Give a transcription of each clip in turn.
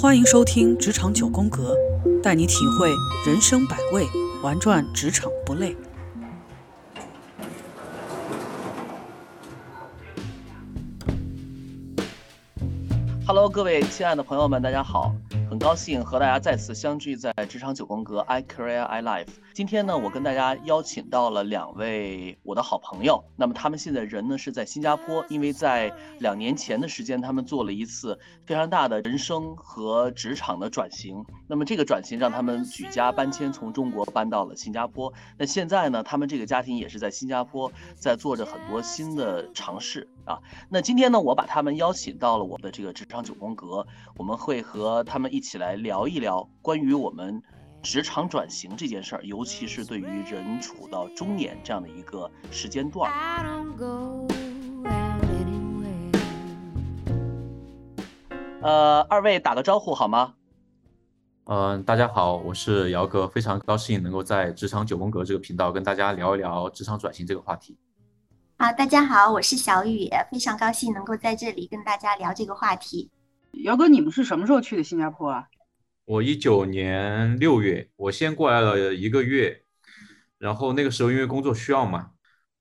欢迎收听《职场九宫格》，带你体会人生百味，玩转职场不累。Hello，各位亲爱的朋友们，大家好。很高兴和大家再次相聚在职场九宫格 i career i life。今天呢，我跟大家邀请到了两位我的好朋友。那么他们现在人呢是在新加坡，因为在两年前的时间，他们做了一次非常大的人生和职场的转型。那么这个转型让他们举家搬迁，从中国搬到了新加坡。那现在呢，他们这个家庭也是在新加坡在做着很多新的尝试啊。那今天呢，我把他们邀请到了我的这个职场九宫格，我们会和他们一。起来聊一聊关于我们职场转型这件事儿，尤其是对于人处到中年这样的一个时间段。呃，二位打个招呼好吗？嗯，大家好，我是姚哥，非常高兴能够在职场九宫格这个频道跟大家聊一聊职场转型这个话题。好，大家好，我是小雨，非常高兴能够在这里跟大家聊这个话题。姚哥，你们是什么时候去的新加坡啊？我一九年六月，我先过来了一个月，然后那个时候因为工作需要嘛，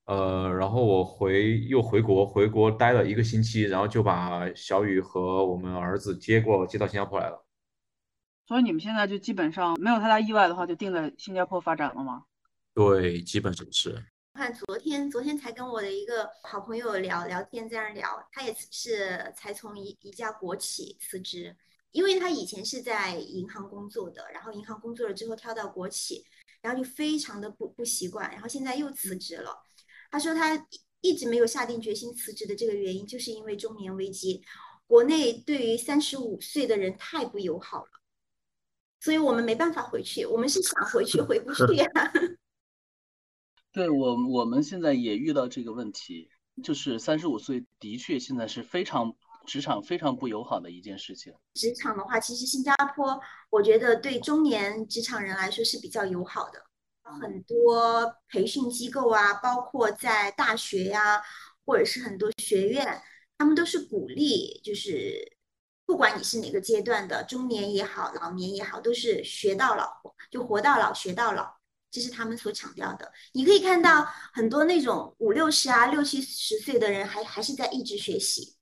呃，然后我回又回国，回国待了一个星期，然后就把小雨和我们儿子接过接到新加坡来了。所以你们现在就基本上没有太大意外的话，就定在新加坡发展了吗？对，基本上是。看昨天，昨天才跟我的一个好朋友聊聊天，在那聊，他也是才从一一家国企辞职，因为他以前是在银行工作的，然后银行工作了之后跳到国企，然后就非常的不不习惯，然后现在又辞职了。他说他一直没有下定决心辞职的这个原因，就是因为中年危机，国内对于三十五岁的人太不友好了，所以我们没办法回去，我们是想回去回不去呀。对我，我们现在也遇到这个问题，就是三十五岁的确现在是非常职场非常不友好的一件事情。职场的话，其实新加坡我觉得对中年职场人来说是比较友好的，很多培训机构啊，包括在大学呀，或者是很多学院，他们都是鼓励，就是不管你是哪个阶段的，中年也好，老年也好，都是学到老，就活到老学到老。这是他们所强调的。你可以看到很多那种五六十啊、六七十岁的人，还还是在一直学习。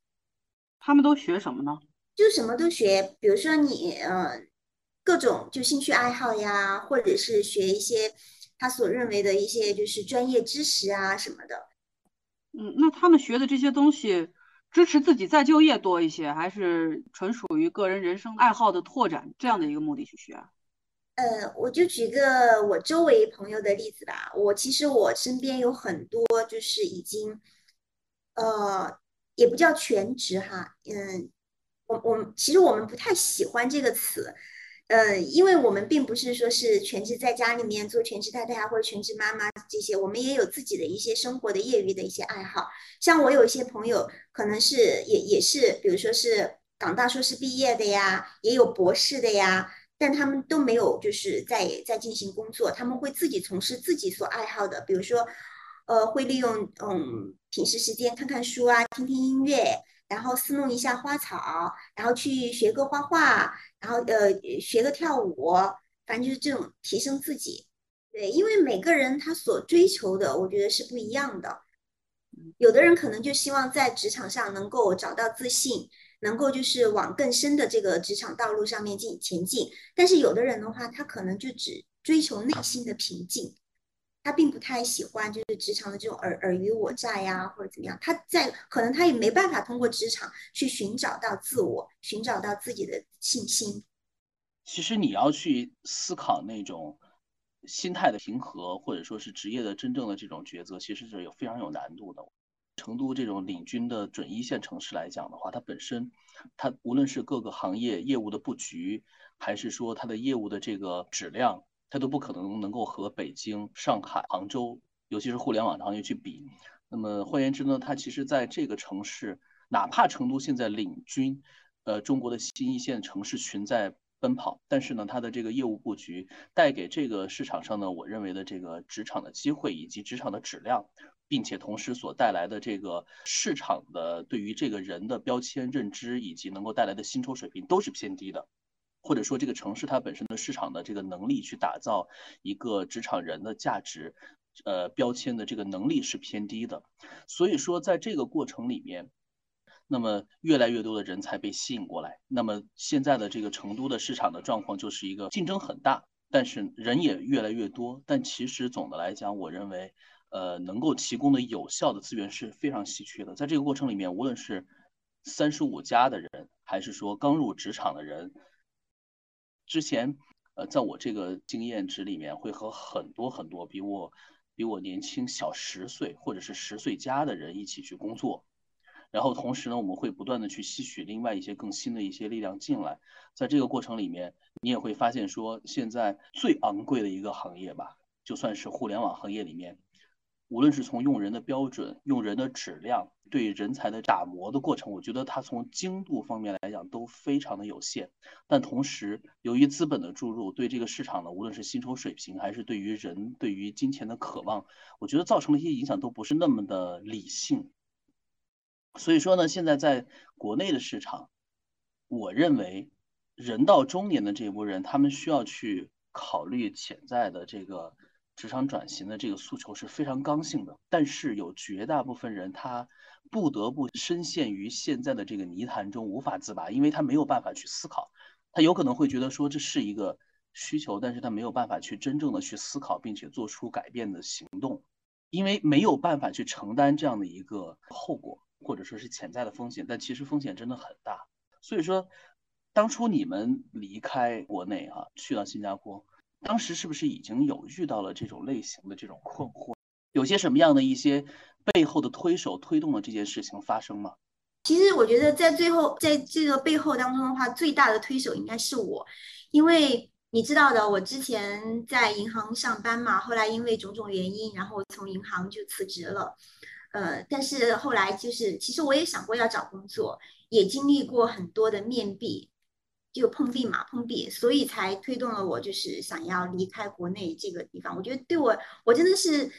他们都学什么呢？就什么都学，比如说你呃，各种就兴趣爱好呀，或者是学一些他所认为的一些就是专业知识啊什么的。嗯，那他们学的这些东西，支持自己再就业多一些，还是纯属于个人人生爱好的拓展这样的一个目的去学？呃，我就举个我周围朋友的例子吧。我其实我身边有很多就是已经，呃，也不叫全职哈，嗯，我我其实我们不太喜欢这个词，呃，因为我们并不是说是全职在家里面做全职太太啊，或者全职妈妈这些，我们也有自己的一些生活的业余的一些爱好。像我有一些朋友，可能是也也是，比如说是港大硕士毕业的呀，也有博士的呀。但他们都没有，就是在在进行工作，他们会自己从事自己所爱好的，比如说，呃，会利用嗯平时时间看看书啊，听听音乐，然后侍弄一下花草，然后去学个画画，然后呃学个跳舞，反正就是这种提升自己。对，因为每个人他所追求的，我觉得是不一样的。有的人可能就希望在职场上能够找到自信。能够就是往更深的这个职场道路上面进前进，但是有的人的话，他可能就只追求内心的平静，他并不太喜欢就是职场的这种尔尔虞我诈呀，或者怎么样，他在可能他也没办法通过职场去寻找到自我，寻找到自己的信心。其实你要去思考那种心态的平和，或者说是职业的真正的这种抉择，其实是有非常有难度的。成都这种领军的准一线城市来讲的话，它本身，它无论是各个行业业务的布局，还是说它的业务的这个质量，它都不可能能够和北京、上海、杭州，尤其是互联网行业去比。那么换言之呢，它其实在这个城市，哪怕成都现在领军，呃，中国的新一线城市群在奔跑，但是呢，它的这个业务布局带给这个市场上呢，我认为的这个职场的机会以及职场的质量。并且同时所带来的这个市场的对于这个人的标签认知以及能够带来的薪酬水平都是偏低的，或者说这个城市它本身的市场的这个能力去打造一个职场人的价值，呃标签的这个能力是偏低的，所以说在这个过程里面，那么越来越多的人才被吸引过来，那么现在的这个成都的市场的状况就是一个竞争很大，但是人也越来越多，但其实总的来讲，我认为。呃，能够提供的有效的资源是非常稀缺的。在这个过程里面，无论是三十五加的人，还是说刚入职场的人，之前，呃，在我这个经验值里面，会和很多很多比我比我年轻小十岁或者是十岁加的人一起去工作。然后同时呢，我们会不断的去吸取另外一些更新的一些力量进来。在这个过程里面，你也会发现说，现在最昂贵的一个行业吧，就算是互联网行业里面。无论是从用人的标准、用人的质量、对人才的打磨的过程，我觉得它从精度方面来讲都非常的有限。但同时，由于资本的注入，对这个市场呢，无论是薪酬水平，还是对于人对于金钱的渴望，我觉得造成了一些影响，都不是那么的理性。所以说呢，现在在国内的市场，我认为人到中年的这一波人，他们需要去考虑潜在的这个。职场转型的这个诉求是非常刚性的，但是有绝大部分人他不得不深陷于现在的这个泥潭中无法自拔，因为他没有办法去思考，他有可能会觉得说这是一个需求，但是他没有办法去真正的去思考并且做出改变的行动，因为没有办法去承担这样的一个后果或者说是潜在的风险，但其实风险真的很大，所以说当初你们离开国内啊，去到新加坡。当时是不是已经有遇到了这种类型的这种困惑？有些什么样的一些背后的推手推动了这件事情发生吗？其实我觉得在最后，在这个背后当中的话，最大的推手应该是我，因为你知道的，我之前在银行上班嘛，后来因为种种原因，然后从银行就辞职了。呃，但是后来就是，其实我也想过要找工作，也经历过很多的面壁。就碰壁嘛，碰壁，所以才推动了我，就是想要离开国内这个地方。我觉得对我，我真的是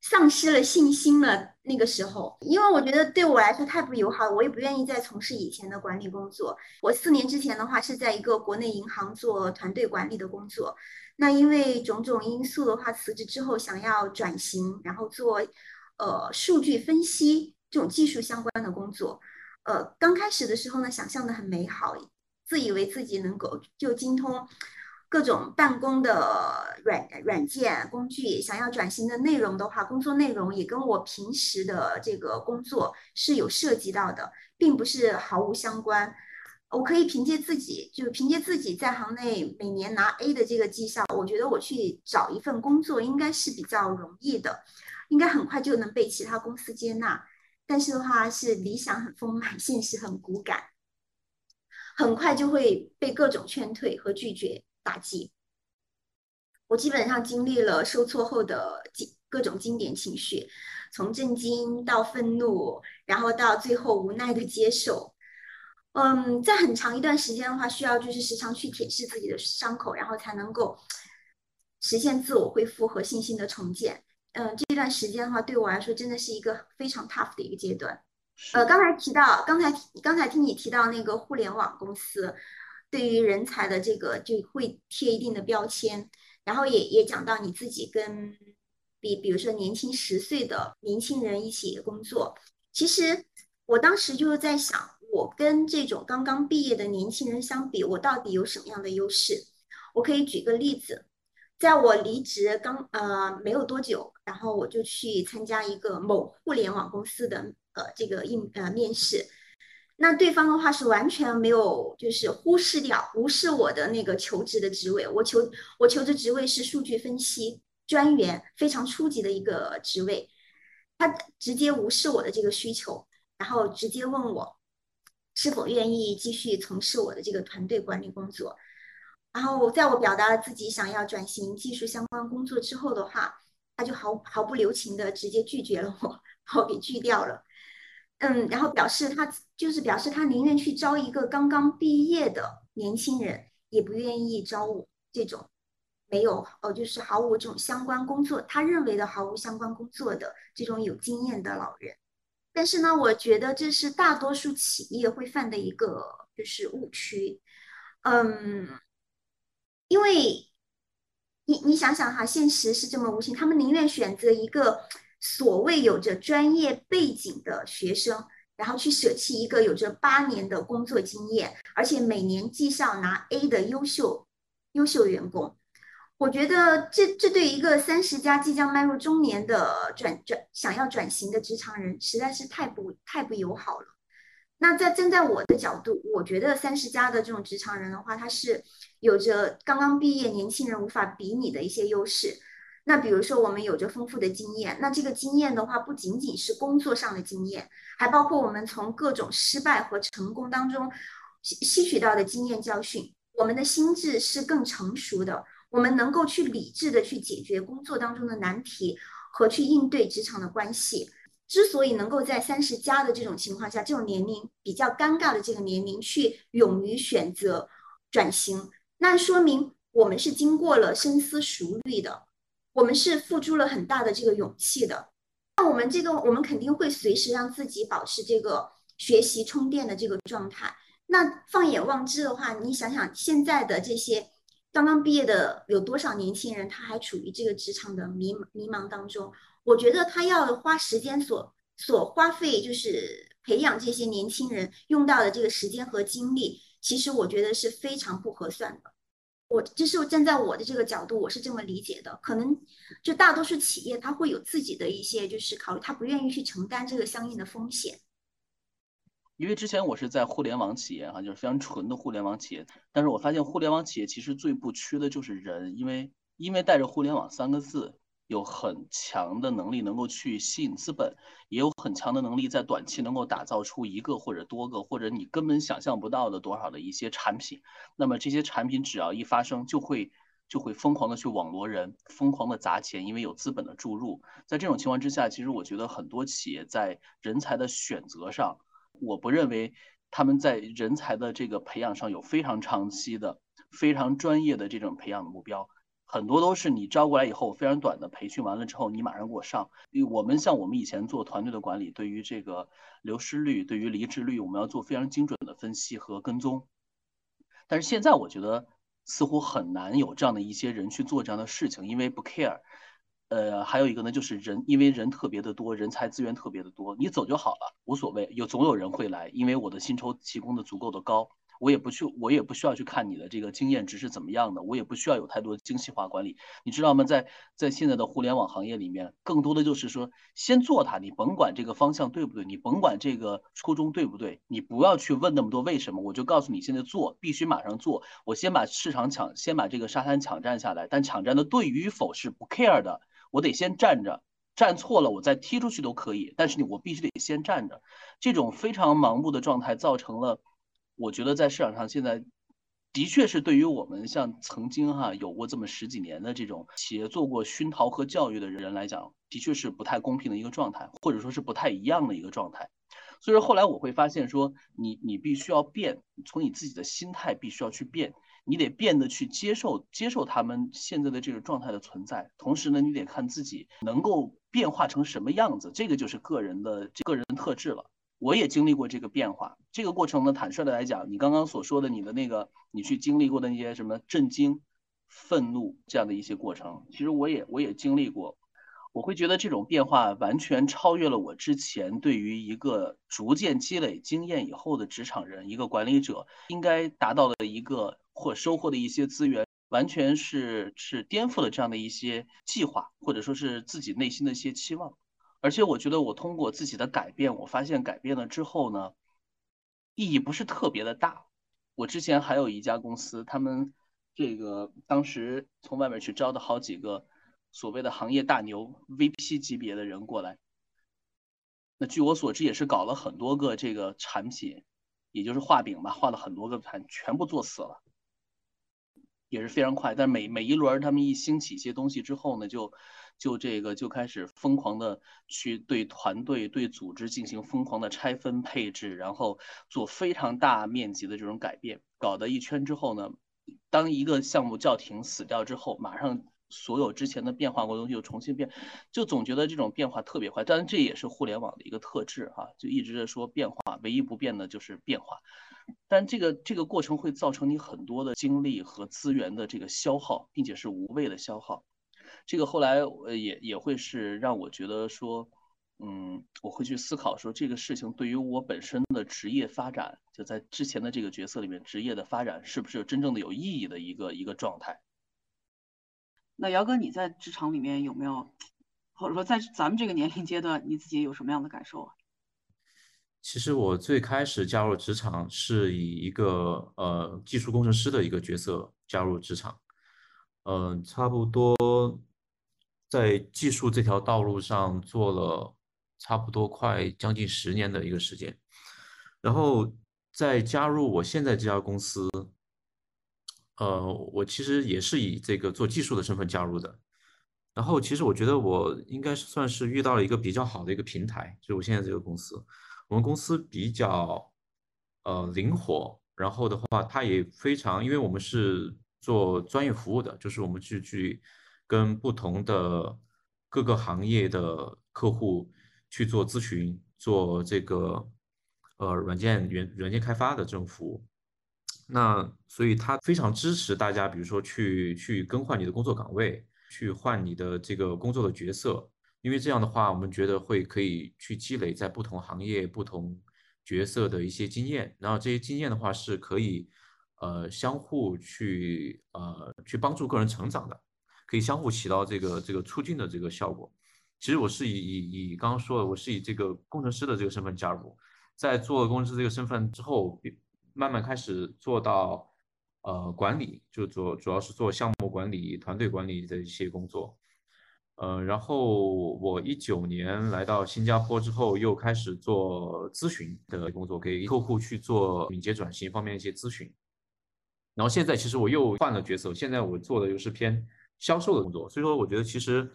丧失了信心了。那个时候，因为我觉得对我来说太不友好，我也不愿意再从事以前的管理工作。我四年之前的话是在一个国内银行做团队管理的工作，那因为种种因素的话，辞职之后想要转型，然后做呃数据分析这种技术相关的工作。呃，刚开始的时候呢，想象的很美好。自以为自己能够就精通各种办公的软软件工具，想要转型的内容的话，工作内容也跟我平时的这个工作是有涉及到的，并不是毫无相关。我可以凭借自己，就凭借自己在行内每年拿 A 的这个绩效，我觉得我去找一份工作应该是比较容易的，应该很快就能被其他公司接纳。但是的话，是理想很丰满，现实很骨感。很快就会被各种劝退和拒绝打击。我基本上经历了受挫后的各种经典情绪，从震惊到愤怒，然后到最后无奈的接受。嗯，在很长一段时间的话，需要就是时常去舔舐自己的伤口，然后才能够实现自我恢复和信心的重建。嗯，这段时间的话，对我来说真的是一个非常 tough 的一个阶段。呃，刚才提到，刚才刚才听你提到那个互联网公司，对于人才的这个就会贴一定的标签，然后也也讲到你自己跟比比如说年轻十岁的年轻人一起工作，其实我当时就是在想，我跟这种刚刚毕业的年轻人相比，我到底有什么样的优势？我可以举个例子，在我离职刚呃没有多久，然后我就去参加一个某互联网公司的。呃，这个应呃面试，那对方的话是完全没有，就是忽视掉、无视我的那个求职的职位。我求我求职职位是数据分析专员，非常初级的一个职位。他直接无视我的这个需求，然后直接问我是否愿意继续从事我的这个团队管理工作。然后在我表达了自己想要转型技术相关工作之后的话，他就毫毫不留情的直接拒绝了我，把我给拒掉了。嗯，然后表示他就是表示他宁愿去招一个刚刚毕业的年轻人，也不愿意招我这种。没有呃，就是毫无这种相关工作，他认为的毫无相关工作的这种有经验的老人。但是呢，我觉得这是大多数企业会犯的一个就是误区，嗯，因为你你想想哈，现实是这么无情，他们宁愿选择一个所谓有着专业背景的学生，然后去舍弃一个有着八年的工作经验，而且每年绩效拿 A 的优秀优秀员工。我觉得这这对一个三十加即将迈入中年的转转想要转型的职场人，实在是太不太不友好了。那在站在我的角度，我觉得三十加的这种职场人的话，他是有着刚刚毕业年轻人无法比拟的一些优势。那比如说，我们有着丰富的经验，那这个经验的话，不仅仅是工作上的经验，还包括我们从各种失败和成功当中吸吸取到的经验教训。我们的心智是更成熟的。我们能够去理智的去解决工作当中的难题和去应对职场的关系。之所以能够在三十加的这种情况下，这种年龄比较尴尬的这个年龄去勇于选择转型，那说明我们是经过了深思熟虑的，我们是付出了很大的这个勇气的。那我们这个，我们肯定会随时让自己保持这个学习充电的这个状态。那放眼望之的话，你想想现在的这些。刚刚毕业的有多少年轻人，他还处于这个职场的迷迷茫当中？我觉得他要花时间所所花费，就是培养这些年轻人用到的这个时间和精力，其实我觉得是非常不合算的。我就是站在我的这个角度，我是这么理解的。可能就大多数企业，他会有自己的一些就是考虑，他不愿意去承担这个相应的风险。因为之前我是在互联网企业哈，就是非常纯的互联网企业，但是我发现互联网企业其实最不缺的就是人，因为因为带着互联网三个字，有很强的能力能够去吸引资本，也有很强的能力在短期能够打造出一个或者多个或者你根本想象不到的多少的一些产品，那么这些产品只要一发生，就会就会疯狂的去网罗人，疯狂的砸钱，因为有资本的注入，在这种情况之下，其实我觉得很多企业在人才的选择上。我不认为他们在人才的这个培养上有非常长期的、非常专业的这种培养的目标，很多都是你招过来以后非常短的培训完了之后，你马上给我上。我们像我们以前做团队的管理，对于这个流失率、对于离职率，我们要做非常精准的分析和跟踪。但是现在我觉得似乎很难有这样的一些人去做这样的事情，因为不 care。呃，还有一个呢，就是人，因为人特别的多，人才资源特别的多，你走就好了，无所谓，有总有人会来，因为我的薪酬提供的足够的高，我也不去，我也不需要去看你的这个经验值是怎么样的，我也不需要有太多精细化管理，你知道吗？在在现在的互联网行业里面，更多的就是说，先做它，你甭管这个方向对不对，你甭管这个初衷对不对，你不要去问那么多为什么，我就告诉你现在做，必须马上做，我先把市场抢，先把这个沙滩抢占下来，但抢占的对与否是不 care 的。我得先站着，站错了我再踢出去都可以，但是你我必须得先站着。这种非常盲目的状态造成了，我觉得在市场上现在的确是对于我们像曾经哈有过这么十几年的这种企业做过熏陶和教育的人来讲，的确是不太公平的一个状态，或者说是不太一样的一个状态。所以说后来我会发现说，你你必须要变，从你自己的心态必须要去变。你得变得去接受接受他们现在的这个状态的存在，同时呢，你得看自己能够变化成什么样子，这个就是个人的个人特质了。我也经历过这个变化，这个过程呢，坦率的来讲，你刚刚所说的你的那个你去经历过的那些什么震惊、愤怒这样的一些过程，其实我也我也经历过。我会觉得这种变化完全超越了我之前对于一个逐渐积累经验以后的职场人，一个管理者应该达到的一个。或收获的一些资源，完全是是颠覆了这样的一些计划，或者说是自己内心的一些期望。而且我觉得我通过自己的改变，我发现改变了之后呢，意义不是特别的大。我之前还有一家公司，他们这个当时从外面去招的好几个所谓的行业大牛 VP 级别的人过来，那据我所知也是搞了很多个这个产品，也就是画饼吧，画了很多个盘，全部做死了。也是非常快，但每每一轮他们一兴起一些东西之后呢，就就这个就开始疯狂的去对团队、对组织进行疯狂的拆分配置，然后做非常大面积的这种改变，搞得一圈之后呢，当一个项目叫停死掉之后，马上所有之前的变化过的东西又重新变，就总觉得这种变化特别快。当然，这也是互联网的一个特质哈，就一直在说变化，唯一不变的就是变化。但这个这个过程会造成你很多的精力和资源的这个消耗，并且是无谓的消耗。这个后来呃也也会是让我觉得说。嗯，我会去思考说这个事情对于我本身的职业发展，就在之前的这个角色里面，职业的发展是不是真正的有意义的一个一个状态？那姚哥，你在职场里面有没有，或者说在咱们这个年龄阶段，你自己有什么样的感受啊？其实我最开始加入职场是以一个呃技术工程师的一个角色加入职场，嗯，差不多在技术这条道路上做了。差不多快将近十年的一个时间，然后再加入我现在这家公司，呃，我其实也是以这个做技术的身份加入的。然后其实我觉得我应该算是遇到了一个比较好的一个平台，就是我现在这个公司，我们公司比较呃灵活，然后的话它也非常，因为我们是做专业服务的，就是我们去去跟不同的各个行业的客户。去做咨询，做这个呃软件软软件开发的这种服务，那所以他非常支持大家，比如说去去更换你的工作岗位，去换你的这个工作的角色，因为这样的话，我们觉得会可以去积累在不同行业、不同角色的一些经验，然后这些经验的话是可以呃相互去呃去帮助个人成长的，可以相互起到这个这个促进的这个效果。其实我是以以以刚刚说的，我是以这个工程师的这个身份加入，在做工程师这个身份之后，慢慢开始做到呃管理，就主主要是做项目管理、团队管理的一些工作。呃，然后我一九年来到新加坡之后，又开始做咨询的工作，给客户去做敏捷转型方面一些咨询。然后现在其实我又换了角色，现在我做的又是偏销售的工作，所以说我觉得其实。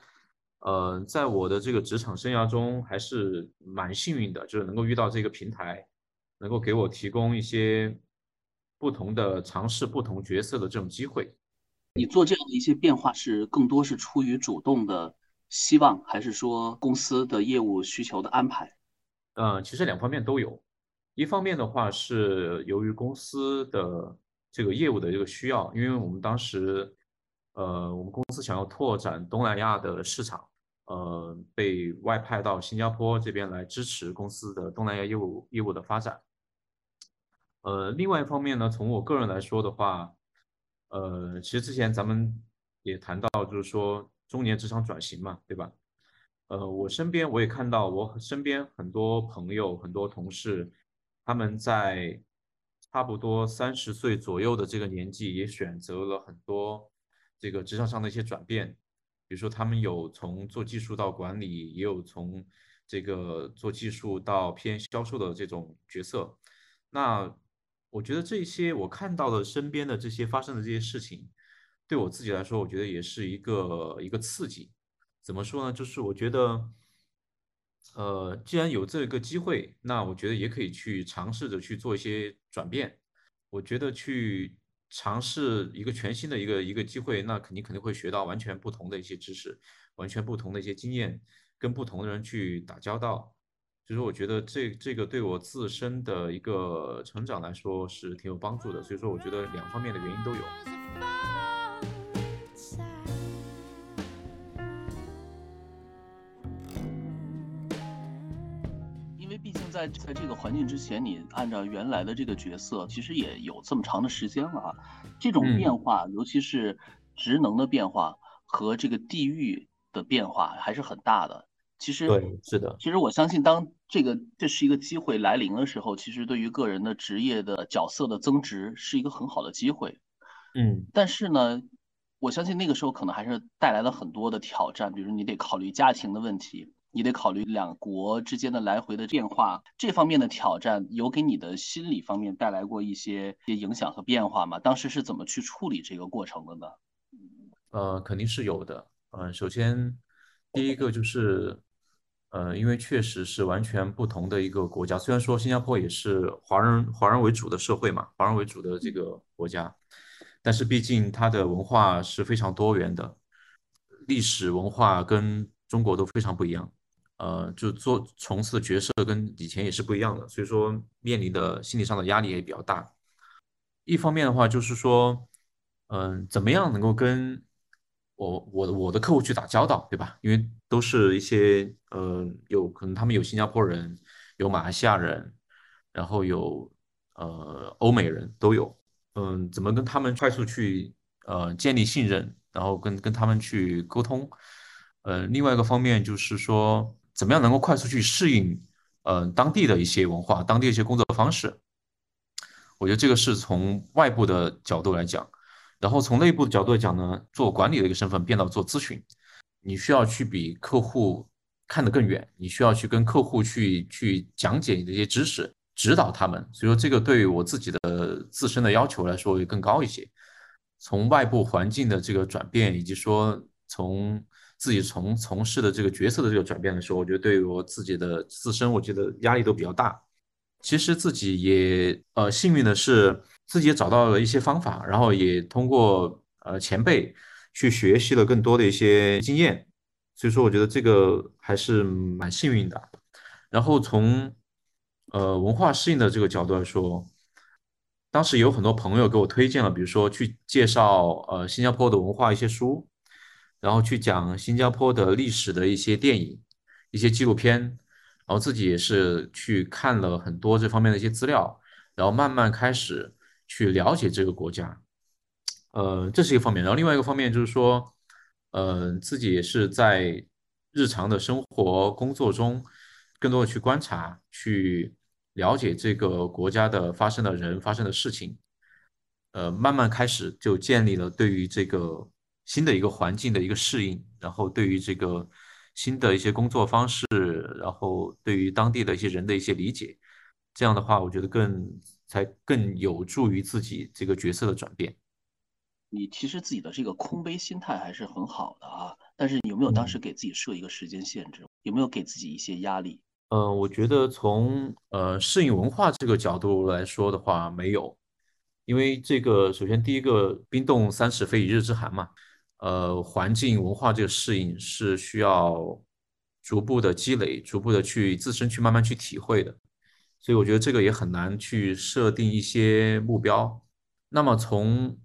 呃，在我的这个职场生涯中，还是蛮幸运的，就是能够遇到这个平台，能够给我提供一些不同的尝试、不同角色的这种机会。你做这样的一些变化，是更多是出于主动的希望，还是说公司的业务需求的安排？嗯，其实两方面都有。一方面的话，是由于公司的这个业务的这个需要，因为我们当时，呃，我们公司想要拓展东南亚的市场。呃，被外派到新加坡这边来支持公司的东南亚业务业务的发展。呃，另外一方面呢，从我个人来说的话，呃，其实之前咱们也谈到，就是说中年职场转型嘛，对吧？呃，我身边我也看到，我身边很多朋友、很多同事，他们在差不多三十岁左右的这个年纪，也选择了很多这个职场上的一些转变。比如说，他们有从做技术到管理，也有从这个做技术到偏销售的这种角色。那我觉得这些我看到的身边的这些发生的这些事情，对我自己来说，我觉得也是一个一个刺激。怎么说呢？就是我觉得，呃，既然有这个机会，那我觉得也可以去尝试着去做一些转变。我觉得去。尝试一个全新的一个一个机会，那肯定肯定会学到完全不同的一些知识，完全不同的一些经验，跟不同的人去打交道。就是我觉得这这个对我自身的一个成长来说是挺有帮助的。所以说，我觉得两方面的原因都有。因为毕竟在在这个环境之前，你按照原来的这个角色，其实也有这么长的时间了啊。这种变化，尤其是职能的变化和这个地域的变化，还是很大的。其实对，是的。其实我相信，当这个这是一个机会来临的时候，其实对于个人的职业的角色的增值，是一个很好的机会。嗯。但是呢，我相信那个时候可能还是带来了很多的挑战，比如你得考虑家庭的问题。你得考虑两国之间的来回的变化，这方面的挑战有给你的心理方面带来过一些些影响和变化吗？当时是怎么去处理这个过程的呢？呃，肯定是有的。嗯，首先第一个就是，呃，因为确实是完全不同的一个国家，虽然说新加坡也是华人华人为主的社会嘛，华人为主的这个国家，但是毕竟它的文化是非常多元的，历史文化跟中国都非常不一样，呃，就做从事的角色跟以前也是不一样的，所以说面临的心理上的压力也比较大。一方面的话就是说，嗯，怎么样能够跟我我的我的客户去打交道，对吧？因为都是一些呃，有可能他们有新加坡人，有马来西亚人，然后有呃欧美人都有，嗯，怎么跟他们快速去呃建立信任，然后跟跟他们去沟通，呃，另外一个方面就是说，怎么样能够快速去适应呃当地的一些文化，当地的一些工作方式，我觉得这个是从外部的角度来讲。然后从内部的角度来讲呢，做管理的一个身份变到做咨询，你需要去比客户看得更远，你需要去跟客户去去讲解你的一些知识，指导他们。所以说这个对于我自己的自身的要求来说会更高一些。从外部环境的这个转变，以及说从自己从从事的这个角色的这个转变来说，我觉得对于我自己的自身，我觉得压力都比较大。其实自己也呃幸运的是。自己也找到了一些方法，然后也通过呃前辈去学习了更多的一些经验，所以说我觉得这个还是蛮幸运的。然后从呃文化适应的这个角度来说，当时有很多朋友给我推荐了，比如说去介绍呃新加坡的文化一些书，然后去讲新加坡的历史的一些电影、一些纪录片，然后自己也是去看了很多这方面的一些资料，然后慢慢开始。去了解这个国家，呃，这是一个方面。然后另外一个方面就是说，呃，自己也是在日常的生活工作中，更多的去观察、去了解这个国家的发生的人、发生的事情，呃，慢慢开始就建立了对于这个新的一个环境的一个适应，然后对于这个新的一些工作方式，然后对于当地的一些人的一些理解。这样的话，我觉得更。才更有助于自己这个角色的转变。你其实自己的这个空杯心态还是很好的啊，但是有没有当时给自己设一个时间限制？有没有给自己一些压力？嗯，我觉得从呃适应文化这个角度来说的话，没有，因为这个首先第一个冰冻三尺非一日之寒嘛，呃，环境文化这个适应是需要逐步的积累，逐步的去自身去慢慢去体会的。所以我觉得这个也很难去设定一些目标。那么从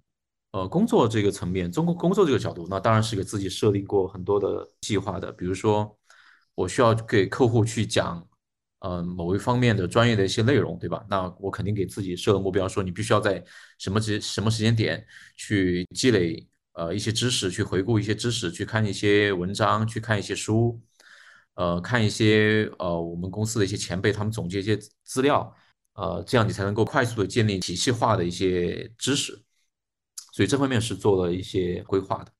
呃工作这个层面，中国工作这个角度，那当然是给自己设定过很多的计划的。比如说，我需要给客户去讲，呃某一方面的专业的一些内容，对吧？那我肯定给自己设个目标，说你必须要在什么时什么时间点去积累呃一些知识，去回顾一些知识，去看一些文章，去看一些书。呃，看一些呃，我们公司的一些前辈，他们总结一些资料，呃，这样你才能够快速的建立体系化的一些知识，所以这方面是做了一些规划的。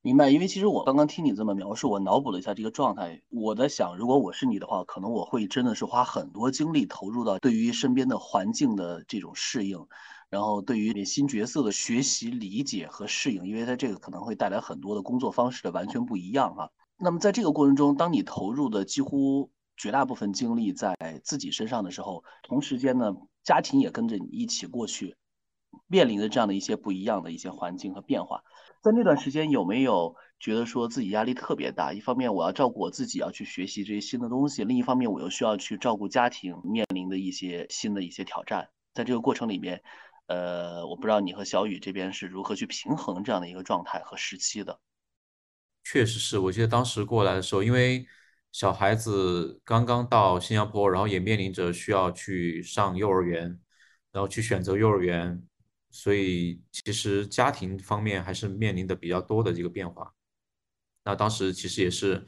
明白，因为其实我刚刚听你这么描述，我脑补了一下这个状态，我在想，如果我是你的话，可能我会真的是花很多精力投入到对于身边的环境的这种适应，然后对于新角色的学习、理解和适应，因为它这个可能会带来很多的工作方式的完全不一样哈。那么在这个过程中，当你投入的几乎绝大部分精力在自己身上的时候，同时间呢，家庭也跟着你一起过去，面临的这样的一些不一样的一些环境和变化，在那段时间有没有觉得说自己压力特别大？一方面我要照顾我自己，要去学习这些新的东西；另一方面我又需要去照顾家庭面临的一些新的一些挑战。在这个过程里面，呃，我不知道你和小雨这边是如何去平衡这样的一个状态和时期的。确实是，我记得当时过来的时候，因为小孩子刚刚到新加坡，然后也面临着需要去上幼儿园，然后去选择幼儿园，所以其实家庭方面还是面临的比较多的这个变化。那当时其实也是，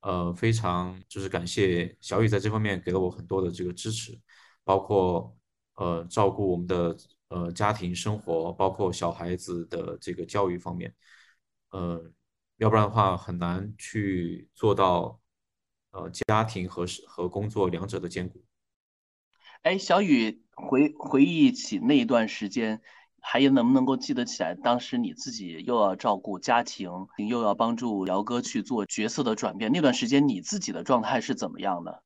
呃，非常就是感谢小雨在这方面给了我很多的这个支持，包括呃照顾我们的呃家庭生活，包括小孩子的这个教育方面，呃。要不然的话，很难去做到，呃，家庭和和工作两者的兼顾。哎，小雨回回忆起那一段时间，还有能不能够记得起来？当时你自己又要照顾家庭，又要帮助姚哥去做角色的转变，那段时间你自己的状态是怎么样的？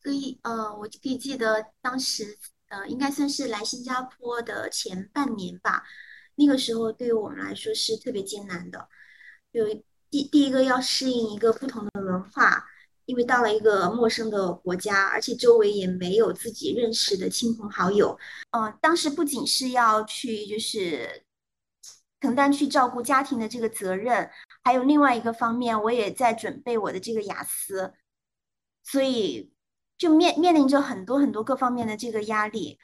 可以，呃，我可以记得当时，呃，应该算是来新加坡的前半年吧。那个时候对于我们来说是特别艰难的。有第第一个要适应一个不同的文化，因为到了一个陌生的国家，而且周围也没有自己认识的亲朋好友。嗯，当时不仅是要去就是承担去照顾家庭的这个责任，还有另外一个方面，我也在准备我的这个雅思，所以就面面临着很多很多各方面的这个压力。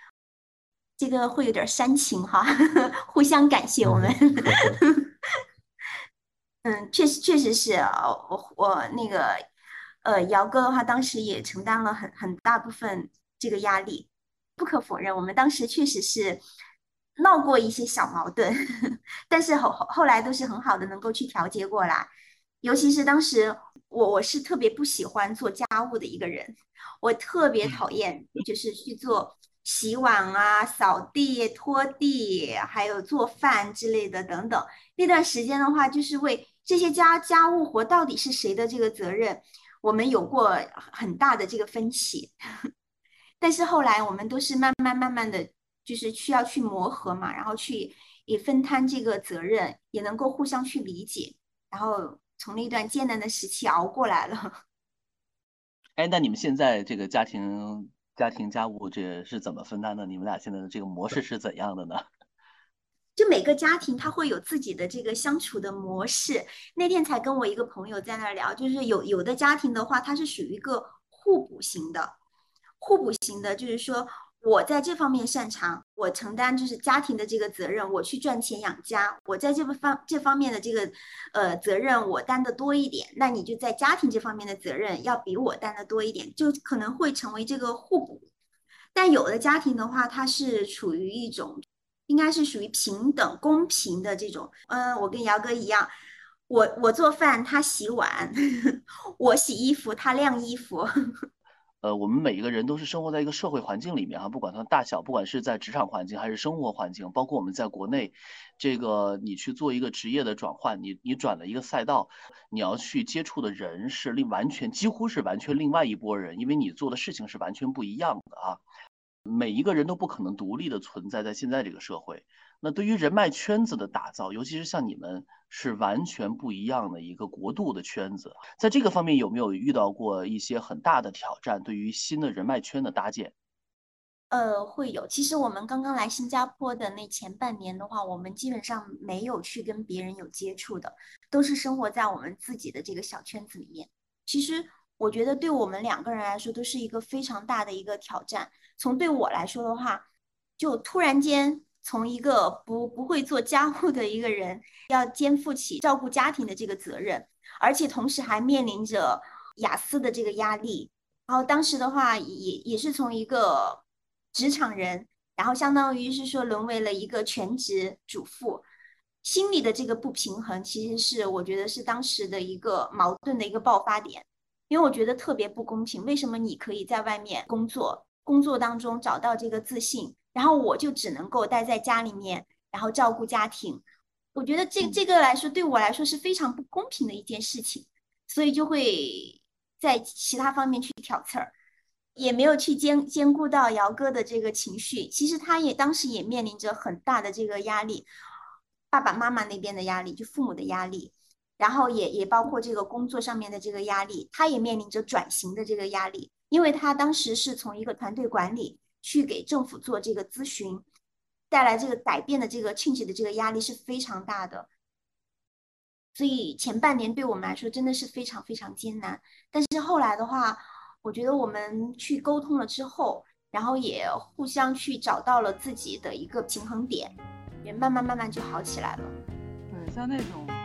这个会有点煽情哈，互相感谢我们。嗯，确实确实是我我那个呃姚哥的话，当时也承担了很很大部分这个压力。不可否认，我们当时确实是闹过一些小矛盾，但是后后来都是很好的，能够去调节过来。尤其是当时我我是特别不喜欢做家务的一个人，我特别讨厌就是去做。洗碗啊，扫地、拖地，还有做饭之类的等等。那段时间的话，就是为这些家家务活到底是谁的这个责任，我们有过很大的这个分歧。但是后来我们都是慢慢慢慢的就是需要去磨合嘛，然后去也分摊这个责任，也能够互相去理解，然后从那段艰难的时期熬过来了。哎，那你们现在这个家庭？家庭家务这是怎么分担的？你们俩现在的这个模式是怎样的呢？就每个家庭他会有自己的这个相处的模式。那天才跟我一个朋友在那聊，就是有有的家庭的话，它是属于一个互补型的，互补型的，就是说。我在这方面擅长，我承担就是家庭的这个责任，我去赚钱养家。我在这个方这方面的这个呃责任我担的多一点，那你就在家庭这方面的责任要比我担的多一点，就可能会成为这个互补。但有的家庭的话，它是处于一种，应该是属于平等公平的这种。嗯，我跟姚哥一样，我我做饭，他洗碗；我洗衣服，他晾衣服。呃，我们每一个人都是生活在一个社会环境里面哈，不管它大小，不管是在职场环境还是生活环境，包括我们在国内，这个你去做一个职业的转换，你你转了一个赛道，你要去接触的人是另完全几乎是完全另外一拨人，因为你做的事情是完全不一样的啊。每一个人都不可能独立的存在在现在这个社会。那对于人脉圈子的打造，尤其是像你们是完全不一样的一个国度的圈子，在这个方面有没有遇到过一些很大的挑战？对于新的人脉圈的搭建，呃，会有。其实我们刚刚来新加坡的那前半年的话，我们基本上没有去跟别人有接触的，都是生活在我们自己的这个小圈子里面。其实我觉得对我们两个人来说都是一个非常大的一个挑战。从对我来说的话，就突然间。从一个不不会做家务的一个人，要肩负起照顾家庭的这个责任，而且同时还面临着雅思的这个压力。然后当时的话，也也是从一个职场人，然后相当于是说沦为了一个全职主妇，心里的这个不平衡，其实是我觉得是当时的一个矛盾的一个爆发点。因为我觉得特别不公平，为什么你可以在外面工作，工作当中找到这个自信？然后我就只能够待在家里面，然后照顾家庭。我觉得这这个来说，对我来说是非常不公平的一件事情，所以就会在其他方面去挑刺儿，也没有去兼兼顾到姚哥的这个情绪。其实他也当时也面临着很大的这个压力，爸爸妈妈那边的压力，就父母的压力，然后也也包括这个工作上面的这个压力，他也面临着转型的这个压力，因为他当时是从一个团队管理。去给政府做这个咨询，带来这个改变的这个 change 的这个压力是非常大的，所以前半年对我们来说真的是非常非常艰难。但是后来的话，我觉得我们去沟通了之后，然后也互相去找到了自己的一个平衡点，也慢慢慢慢就好起来了。对，像那种。